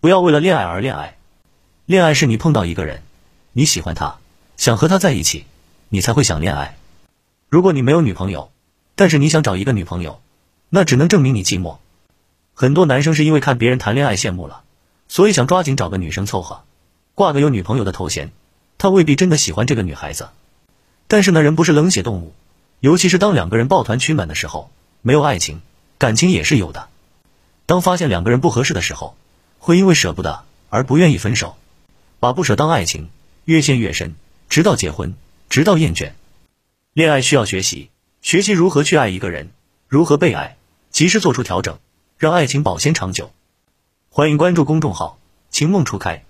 不要为了恋爱而恋爱。恋爱是你碰到一个人，你喜欢他，想和他在一起，你才会想恋爱。如果你没有女朋友，但是你想找一个女朋友，那只能证明你寂寞。很多男生是因为看别人谈恋爱羡慕了，所以想抓紧找个女生凑合，挂个有女朋友的头衔。他未必真的喜欢这个女孩子，但是呢，人不是冷血动物，尤其是当两个人抱团取暖的时候，没有爱情，感情也是有的。当发现两个人不合适的时候，会因为舍不得而不愿意分手，把不舍当爱情，越陷越深，直到结婚，直到厌倦。恋爱需要学习，学习如何去爱一个人，如何被爱，及时做出调整，让爱情保鲜长久。欢迎关注公众号“情梦初开”。